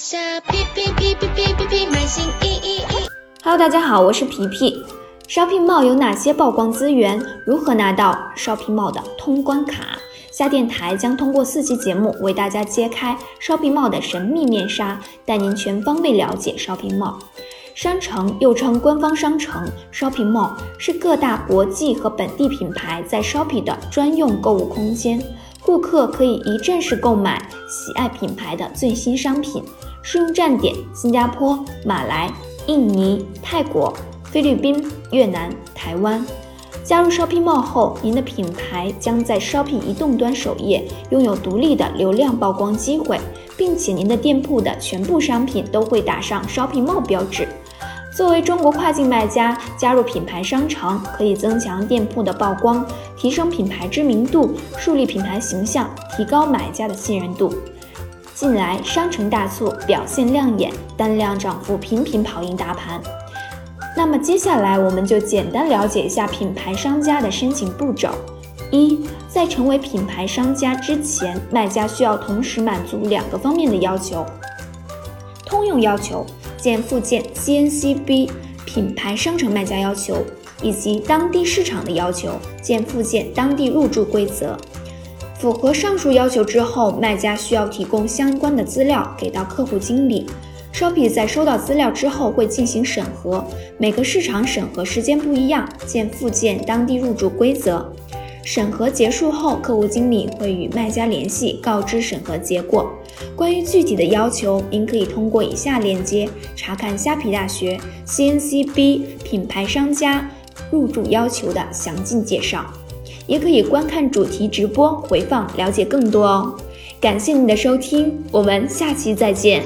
下皮皮皮皮皮皮皮，满心意意。Hello，大家好，我是皮皮。Shopping Mall 有哪些曝光资源？如何拿到 Shopping Mall 的通关卡？下电台将通过四期节目为大家揭开 Shopping Mall 的神秘面纱，带您全方位了解 Shopping Mall。商城又称官方商城，Shopping Mall 是各大国际和本地品牌在 Shopping 的专用购物空间，顾客可以一站式购买喜爱品牌的最新商品。适用站点：新加坡、马来、印尼、泰国、菲律宾、越南、台湾。加入 Shopping Mall 后，您的品牌将在 Shopping 移动端首页拥有独立的流量曝光机会，并且您的店铺的全部商品都会打上 Shopping Mall 标志。作为中国跨境卖家，加入品牌商城可以增强店铺的曝光，提升品牌知名度，树立品牌形象，提高买家的信任度。近来商城大促表现亮眼，单量涨幅频频跑赢大盘。那么接下来我们就简单了解一下品牌商家的申请步骤。一，在成为品牌商家之前，卖家需要同时满足两个方面的要求：通用要求，见附件 CNCB 品牌商城卖家要求，以及当地市场的要求，见附件当地入驻规则。符合上述要求之后，卖家需要提供相关的资料给到客户经理。Shopee 在收到资料之后会进行审核，每个市场审核时间不一样，见附件当地入驻规则。审核结束后，客户经理会与卖家联系，告知审核结果。关于具体的要求，您可以通过以下链接查看虾皮大学 CNCB 品牌商家入驻要求的详尽介绍。也可以观看主题直播回放，了解更多哦。感谢您的收听，我们下期再见。